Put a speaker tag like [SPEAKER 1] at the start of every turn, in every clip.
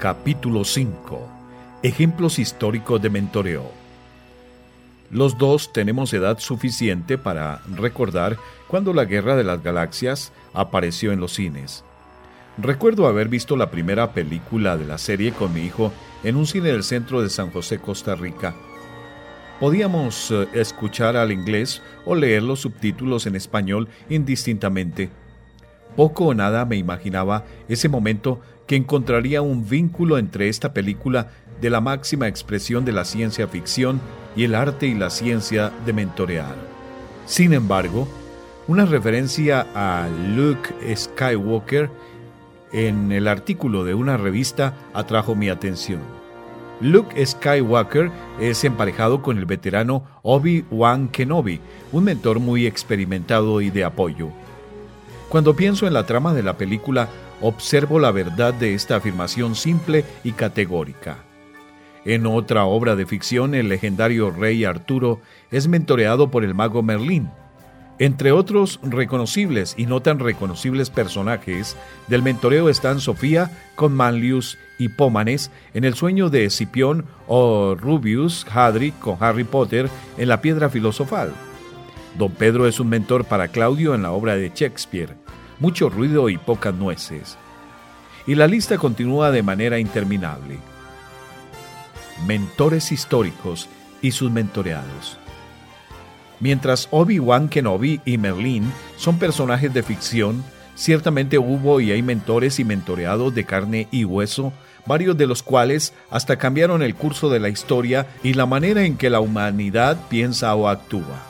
[SPEAKER 1] Capítulo 5. Ejemplos históricos de mentoreo. Los dos tenemos edad suficiente para recordar cuando la Guerra de las Galaxias apareció en los cines. Recuerdo haber visto la primera película de la serie con mi hijo en un cine del centro de San José, Costa Rica. Podíamos eh, escuchar al inglés o leer los subtítulos en español indistintamente. Poco o nada me imaginaba ese momento que encontraría un vínculo entre esta película de la máxima expresión de la ciencia ficción y el arte y la ciencia de mentorear. Sin embargo, una referencia a Luke Skywalker en el artículo de una revista atrajo mi atención. Luke Skywalker es emparejado con el veterano Obi-Wan Kenobi, un mentor muy experimentado y de apoyo. Cuando pienso en la trama de la película, observo la verdad de esta afirmación simple y categórica. En otra obra de ficción, el legendario rey Arturo es mentoreado por el mago Merlín. Entre otros reconocibles y no tan reconocibles personajes del mentoreo están Sofía con Manlius y Pómanes en El sueño de Escipión o Rubius Hadric con Harry Potter en La piedra filosofal. Don Pedro es un mentor para Claudio en la obra de Shakespeare. Mucho ruido y pocas nueces. Y la lista continúa de manera interminable. Mentores históricos y sus mentoreados. Mientras Obi-Wan Kenobi y Merlin son personajes de ficción, ciertamente hubo y hay mentores y mentoreados de carne y hueso, varios de los cuales hasta cambiaron el curso de la historia y la manera en que la humanidad piensa o actúa.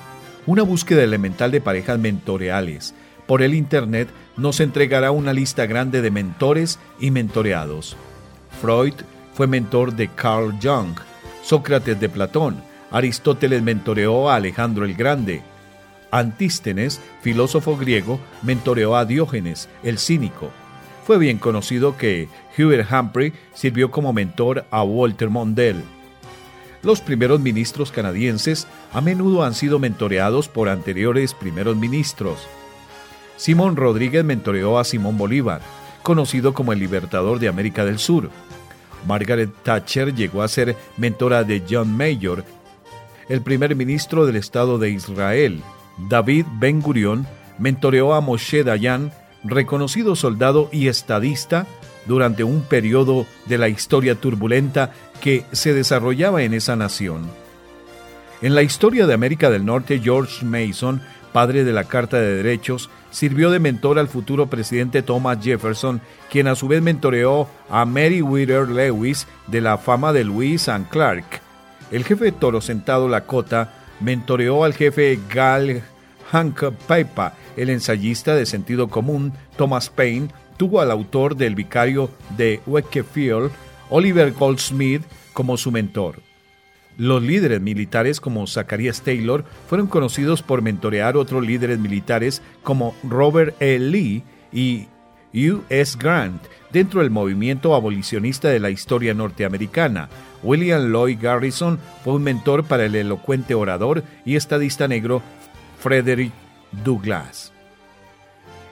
[SPEAKER 1] Una búsqueda elemental de parejas mentoreales por el Internet nos entregará una lista grande de mentores y mentoreados. Freud fue mentor de Carl Jung, Sócrates de Platón, Aristóteles mentoreó a Alejandro el Grande, Antístenes, filósofo griego, mentoreó a Diógenes, el cínico. Fue bien conocido que Hubert Humphrey sirvió como mentor a Walter Mondale. Los primeros ministros canadienses a menudo han sido mentoreados por anteriores primeros ministros. Simón Rodríguez mentoreó a Simón Bolívar, conocido como el libertador de América del Sur. Margaret Thatcher llegó a ser mentora de John Mayor, el primer ministro del Estado de Israel. David Ben Gurion mentoreó a Moshe Dayan, reconocido soldado y estadista, durante un periodo de la historia turbulenta que se desarrollaba en esa nación. En la historia de América del Norte, George Mason, padre de la Carta de Derechos, sirvió de mentor al futuro presidente Thomas Jefferson, quien a su vez mentoreó a Mary Wheeler Lewis de la fama de Lewis and Clark. El jefe Toro Sentado Lakota mentoreó al jefe Gal Hank Paipa, el ensayista de sentido común Thomas Paine, tuvo al autor del Vicario de Wakefield, Oliver Goldsmith, como su mentor. Los líderes militares como Zacharias Taylor fueron conocidos por mentorear otros líderes militares como Robert E. Lee y U. S. Grant dentro del movimiento abolicionista de la historia norteamericana. William Lloyd Garrison fue un mentor para el elocuente orador y estadista negro Frederick Douglass.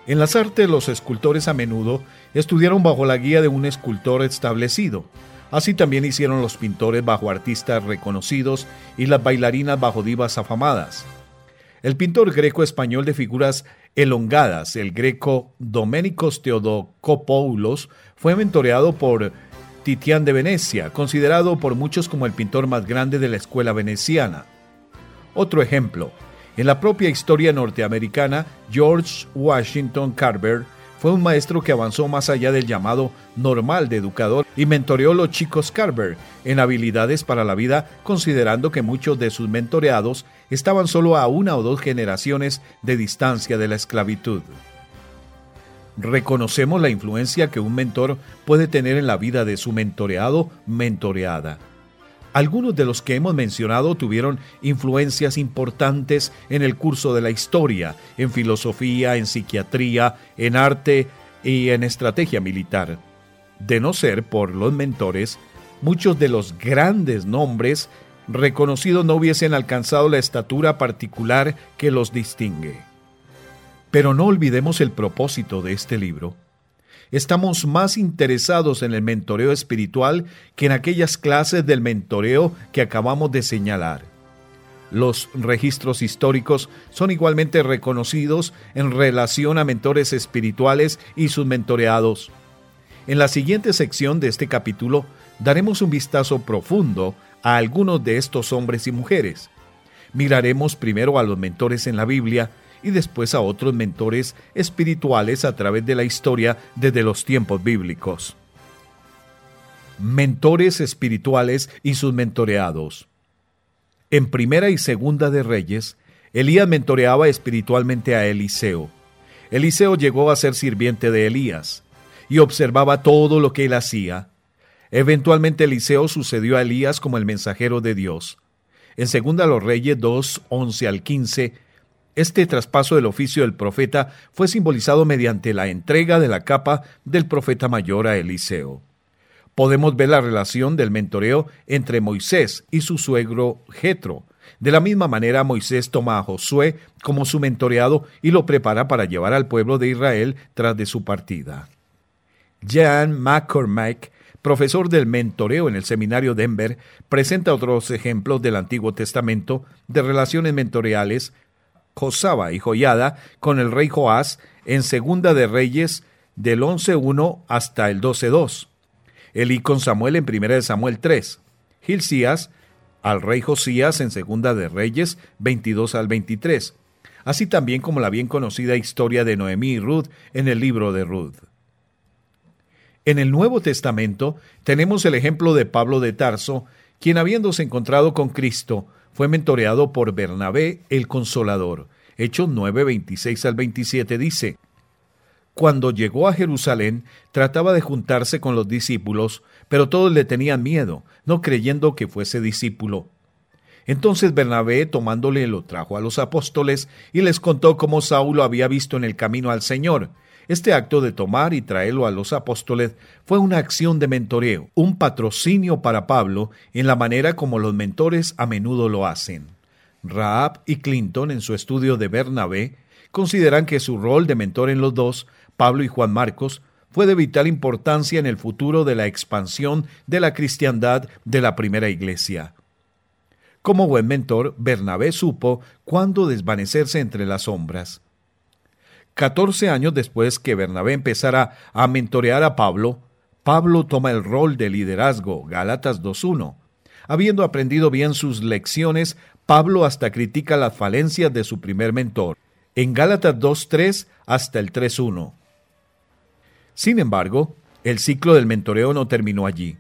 [SPEAKER 1] En las artes, los escultores a menudo estudiaron bajo la guía de un escultor establecido. Así también hicieron los pintores bajo artistas reconocidos y las bailarinas bajo divas afamadas. El pintor greco-español de figuras elongadas, el greco Doménicos Theodokopoulos, fue mentoreado por Titián de Venecia, considerado por muchos como el pintor más grande de la escuela veneciana. Otro ejemplo, en la propia historia norteamericana, George Washington Carver fue un maestro que avanzó más allá del llamado normal de educador y mentoreó a los chicos Carver en habilidades para la vida, considerando que muchos de sus mentoreados estaban solo a una o dos generaciones de distancia de la esclavitud. Reconocemos la influencia que un mentor puede tener en la vida de su mentoreado, mentoreada. Algunos de los que hemos mencionado tuvieron influencias importantes en el curso de la historia, en filosofía, en psiquiatría, en arte y en estrategia militar. De no ser por los mentores, muchos de los grandes nombres reconocidos no hubiesen alcanzado la estatura particular que los distingue. Pero no olvidemos el propósito de este libro. Estamos más interesados en el mentoreo espiritual que en aquellas clases del mentoreo que acabamos de señalar. Los registros históricos son igualmente reconocidos en relación a mentores espirituales y sus mentoreados. En la siguiente sección de este capítulo daremos un vistazo profundo a algunos de estos hombres y mujeres. Miraremos primero a los mentores en la Biblia y después a otros mentores espirituales a través de la historia desde los tiempos bíblicos. Mentores espirituales y sus mentoreados. En Primera y Segunda de Reyes, Elías mentoreaba espiritualmente a Eliseo. Eliseo llegó a ser sirviente de Elías y observaba todo lo que él hacía. Eventualmente Eliseo sucedió a Elías como el mensajero de Dios. En Segunda los Reyes 2, 11 al 15, este traspaso del oficio del profeta fue simbolizado mediante la entrega de la capa del profeta mayor a Eliseo. Podemos ver la relación del mentoreo entre Moisés y su suegro Jetro. De la misma manera, Moisés toma a Josué como su mentoreado y lo prepara para llevar al pueblo de Israel tras de su partida. Jan McCormack, profesor del mentoreo en el seminario Denver, presenta otros ejemplos del Antiguo Testamento de relaciones mentoriales Josaba y Joyada con el rey Joás en Segunda de Reyes del 11.1 hasta el 12.2. Elí con Samuel en Primera de Samuel 3. Gilcías al rey Josías en Segunda de Reyes 22 al 23. Así también como la bien conocida historia de Noemí y Ruth en el libro de Ruth. En el Nuevo Testamento tenemos el ejemplo de Pablo de Tarso, quien habiéndose encontrado con Cristo, fue mentoreado por Bernabé el Consolador. Hechos 9, 26 al 27 dice, Cuando llegó a Jerusalén, trataba de juntarse con los discípulos, pero todos le tenían miedo, no creyendo que fuese discípulo. Entonces Bernabé, tomándole, lo trajo a los apóstoles y les contó cómo Saulo había visto en el camino al Señor, este acto de tomar y traerlo a los apóstoles fue una acción de mentoreo, un patrocinio para Pablo en la manera como los mentores a menudo lo hacen. Raab y Clinton, en su estudio de Bernabé, consideran que su rol de mentor en los dos, Pablo y Juan Marcos, fue de vital importancia en el futuro de la expansión de la cristiandad de la primera iglesia. Como buen mentor, Bernabé supo cuándo desvanecerse entre las sombras. Catorce años después que Bernabé empezara a mentorear a Pablo, Pablo toma el rol de liderazgo, Gálatas 2.1. Habiendo aprendido bien sus lecciones, Pablo hasta critica las falencias de su primer mentor, en Gálatas 2.3 hasta el 3.1. Sin embargo, el ciclo del mentoreo no terminó allí.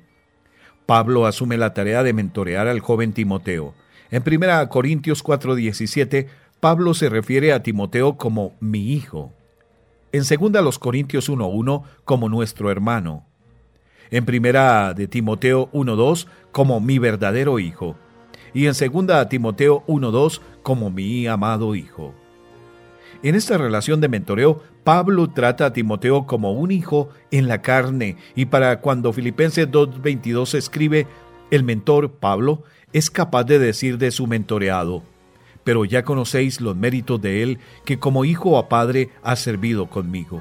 [SPEAKER 1] Pablo asume la tarea de mentorear al joven Timoteo. En 1 Corintios 4:17 Pablo se refiere a Timoteo como mi hijo. En 2 Corintios 1.1 como nuestro hermano. En primera de Timoteo 1.2 como mi verdadero hijo. Y en segunda Timoteo 1.2 como mi amado hijo. En esta relación de mentoreo, Pablo trata a Timoteo como un hijo en la carne y para cuando Filipenses 2.22 escribe, el mentor, Pablo, es capaz de decir de su mentoreado, pero ya conocéis los méritos de él que como hijo o padre ha servido conmigo.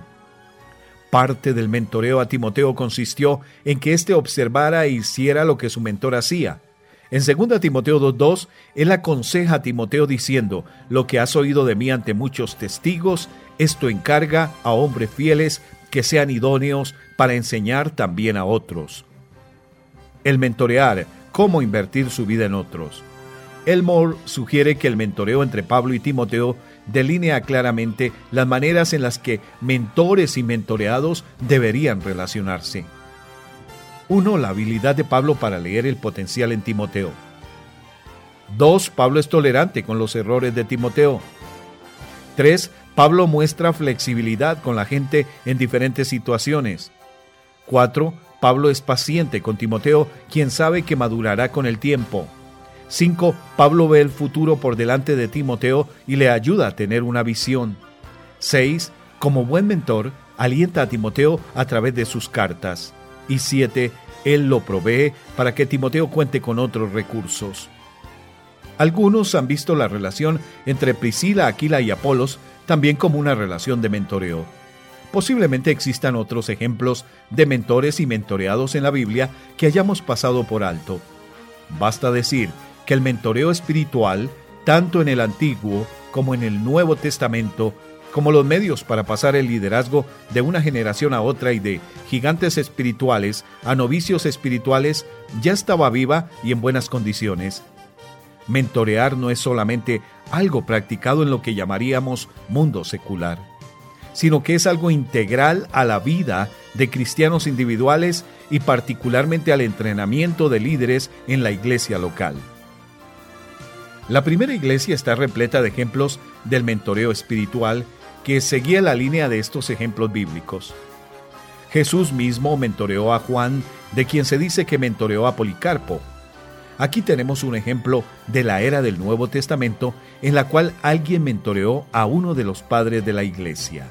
[SPEAKER 1] Parte del mentoreo a Timoteo consistió en que éste observara e hiciera lo que su mentor hacía. En 2 Timoteo 2.2, él aconseja a Timoteo diciendo, lo que has oído de mí ante muchos testigos, esto encarga a hombres fieles que sean idóneos para enseñar también a otros. El mentorear, cómo invertir su vida en otros. Elmore sugiere que el mentoreo entre Pablo y Timoteo delinea claramente las maneras en las que mentores y mentoreados deberían relacionarse. 1. La habilidad de Pablo para leer el potencial en Timoteo. 2. Pablo es tolerante con los errores de Timoteo. 3. Pablo muestra flexibilidad con la gente en diferentes situaciones. 4. Pablo es paciente con Timoteo, quien sabe que madurará con el tiempo. 5. Pablo ve el futuro por delante de Timoteo y le ayuda a tener una visión. 6. Como buen mentor, alienta a Timoteo a través de sus cartas. Y 7. Él lo provee para que Timoteo cuente con otros recursos. Algunos han visto la relación entre Priscila, Aquila y Apolos también como una relación de mentoreo. Posiblemente existan otros ejemplos de mentores y mentoreados en la Biblia que hayamos pasado por alto. Basta decir que el mentoreo espiritual, tanto en el Antiguo como en el Nuevo Testamento, como los medios para pasar el liderazgo de una generación a otra y de gigantes espirituales a novicios espirituales, ya estaba viva y en buenas condiciones. Mentorear no es solamente algo practicado en lo que llamaríamos mundo secular, sino que es algo integral a la vida de cristianos individuales y particularmente al entrenamiento de líderes en la iglesia local. La primera iglesia está repleta de ejemplos del mentoreo espiritual que seguía la línea de estos ejemplos bíblicos. Jesús mismo mentoreó a Juan, de quien se dice que mentoreó a Policarpo. Aquí tenemos un ejemplo de la era del Nuevo Testamento en la cual alguien mentoreó a uno de los padres de la iglesia.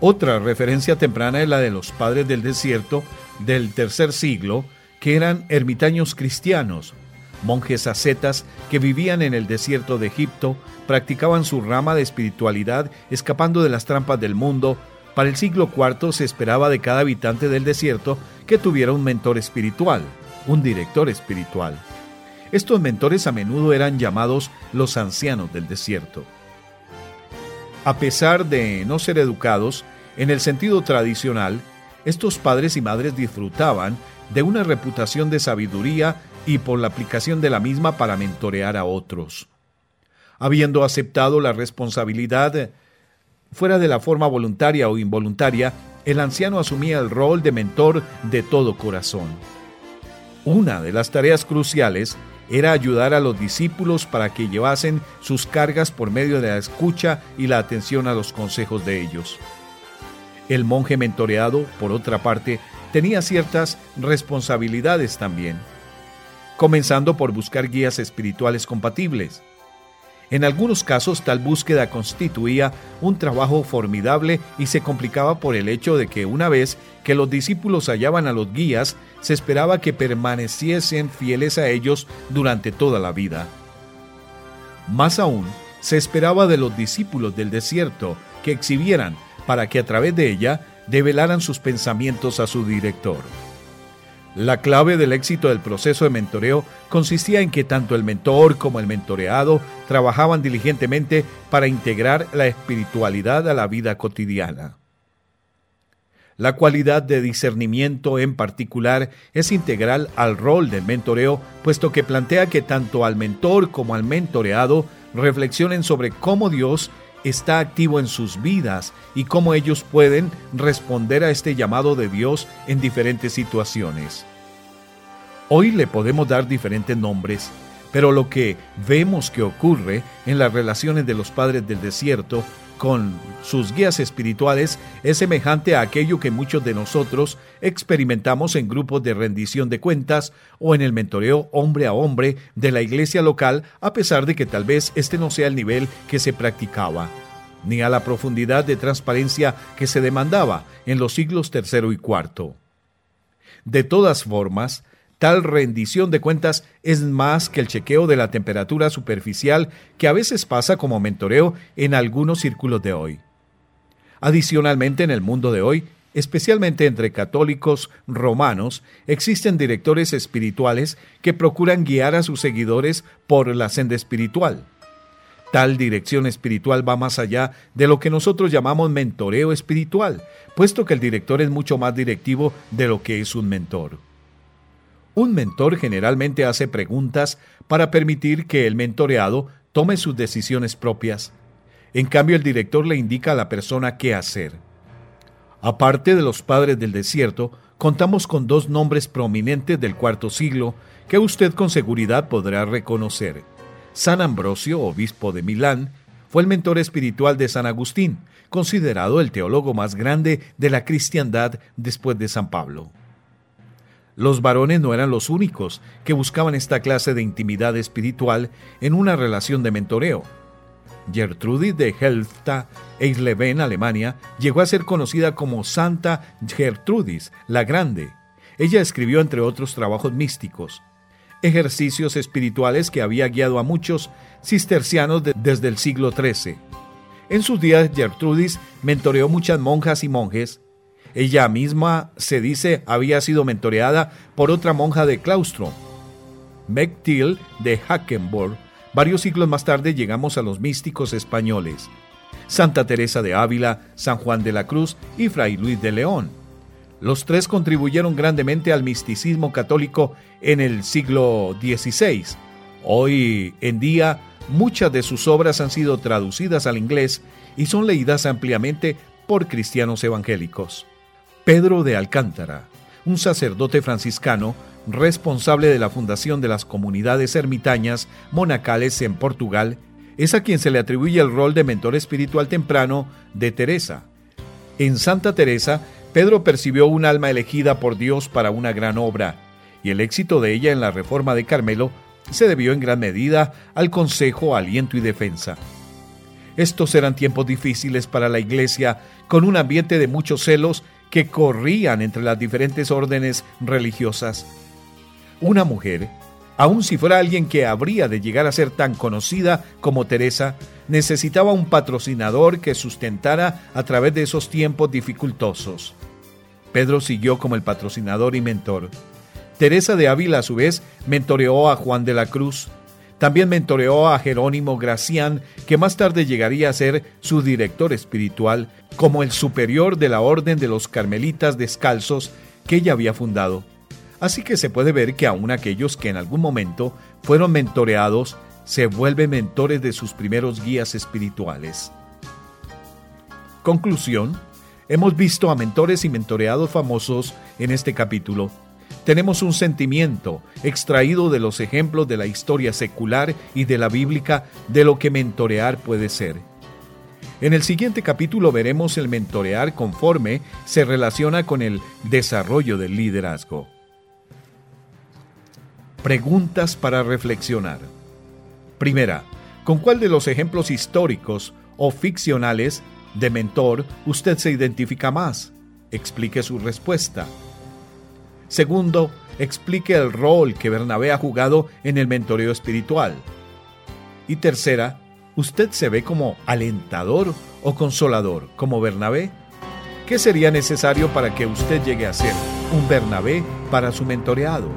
[SPEAKER 1] Otra referencia temprana es la de los padres del desierto del tercer siglo, que eran ermitaños cristianos, monjes ascetas que vivían en el desierto de Egipto, practicaban su rama de espiritualidad escapando de las trampas del mundo. Para el siglo IV se esperaba de cada habitante del desierto que tuviera un mentor espiritual, un director espiritual. Estos mentores a menudo eran llamados los ancianos del desierto. A pesar de no ser educados en el sentido tradicional, estos padres y madres disfrutaban de una reputación de sabiduría y por la aplicación de la misma para mentorear a otros. Habiendo aceptado la responsabilidad fuera de la forma voluntaria o involuntaria, el anciano asumía el rol de mentor de todo corazón. Una de las tareas cruciales era ayudar a los discípulos para que llevasen sus cargas por medio de la escucha y la atención a los consejos de ellos. El monje mentoreado, por otra parte, tenía ciertas responsabilidades también comenzando por buscar guías espirituales compatibles. En algunos casos tal búsqueda constituía un trabajo formidable y se complicaba por el hecho de que una vez que los discípulos hallaban a los guías, se esperaba que permaneciesen fieles a ellos durante toda la vida. Más aún, se esperaba de los discípulos del desierto que exhibieran, para que a través de ella develaran sus pensamientos a su director. La clave del éxito del proceso de mentoreo consistía en que tanto el mentor como el mentoreado trabajaban diligentemente para integrar la espiritualidad a la vida cotidiana. La cualidad de discernimiento en particular es integral al rol del mentoreo, puesto que plantea que tanto al mentor como al mentoreado reflexionen sobre cómo Dios está activo en sus vidas y cómo ellos pueden responder a este llamado de Dios en diferentes situaciones. Hoy le podemos dar diferentes nombres, pero lo que vemos que ocurre en las relaciones de los padres del desierto con sus guías espirituales es semejante a aquello que muchos de nosotros experimentamos en grupos de rendición de cuentas o en el mentoreo hombre a hombre de la iglesia local, a pesar de que tal vez este no sea el nivel que se practicaba, ni a la profundidad de transparencia que se demandaba en los siglos tercero y cuarto. De todas formas, Tal rendición de cuentas es más que el chequeo de la temperatura superficial que a veces pasa como mentoreo en algunos círculos de hoy. Adicionalmente, en el mundo de hoy, especialmente entre católicos romanos, existen directores espirituales que procuran guiar a sus seguidores por la senda espiritual. Tal dirección espiritual va más allá de lo que nosotros llamamos mentoreo espiritual, puesto que el director es mucho más directivo de lo que es un mentor. Un mentor generalmente hace preguntas para permitir que el mentoreado tome sus decisiones propias. En cambio, el director le indica a la persona qué hacer. Aparte de los padres del desierto, contamos con dos nombres prominentes del cuarto siglo que usted con seguridad podrá reconocer. San Ambrosio, obispo de Milán, fue el mentor espiritual de San Agustín, considerado el teólogo más grande de la cristiandad después de San Pablo. Los varones no eran los únicos que buscaban esta clase de intimidad espiritual en una relación de mentoreo. Gertrudis de Helfta, Eisleben, Alemania, llegó a ser conocida como Santa Gertrudis, la Grande. Ella escribió, entre otros trabajos místicos, ejercicios espirituales que había guiado a muchos cistercianos desde el siglo XIII. En sus días, Gertrudis mentoreó muchas monjas y monjes. Ella misma, se dice, había sido mentoreada por otra monja de claustro, Meg Till de Hackenborg. Varios siglos más tarde llegamos a los místicos españoles. Santa Teresa de Ávila, San Juan de la Cruz y Fray Luis de León. Los tres contribuyeron grandemente al misticismo católico en el siglo XVI. Hoy en día, muchas de sus obras han sido traducidas al inglés y son leídas ampliamente por cristianos evangélicos. Pedro de Alcántara, un sacerdote franciscano responsable de la fundación de las comunidades ermitañas monacales en Portugal, es a quien se le atribuye el rol de mentor espiritual temprano de Teresa. En Santa Teresa, Pedro percibió un alma elegida por Dios para una gran obra, y el éxito de ella en la reforma de Carmelo se debió en gran medida al consejo, aliento y defensa. Estos eran tiempos difíciles para la Iglesia, con un ambiente de muchos celos que corrían entre las diferentes órdenes religiosas. Una mujer Aun si fuera alguien que habría de llegar a ser tan conocida como Teresa, necesitaba un patrocinador que sustentara a través de esos tiempos dificultosos. Pedro siguió como el patrocinador y mentor. Teresa de Ávila, a su vez, mentoreó a Juan de la Cruz. También mentoreó a Jerónimo Gracián, que más tarde llegaría a ser su director espiritual, como el superior de la Orden de los Carmelitas Descalzos que ella había fundado. Así que se puede ver que aún aquellos que en algún momento fueron mentoreados se vuelven mentores de sus primeros guías espirituales. Conclusión. Hemos visto a mentores y mentoreados famosos en este capítulo. Tenemos un sentimiento extraído de los ejemplos de la historia secular y de la bíblica de lo que mentorear puede ser. En el siguiente capítulo veremos el mentorear conforme se relaciona con el desarrollo del liderazgo. Preguntas para reflexionar. Primera, ¿con cuál de los ejemplos históricos o ficcionales de mentor usted se identifica más? Explique su respuesta. Segundo, explique el rol que Bernabé ha jugado en el mentoreo espiritual. Y tercera, ¿usted se ve como alentador o consolador como Bernabé? ¿Qué sería necesario para que usted llegue a ser un Bernabé para su mentoreado?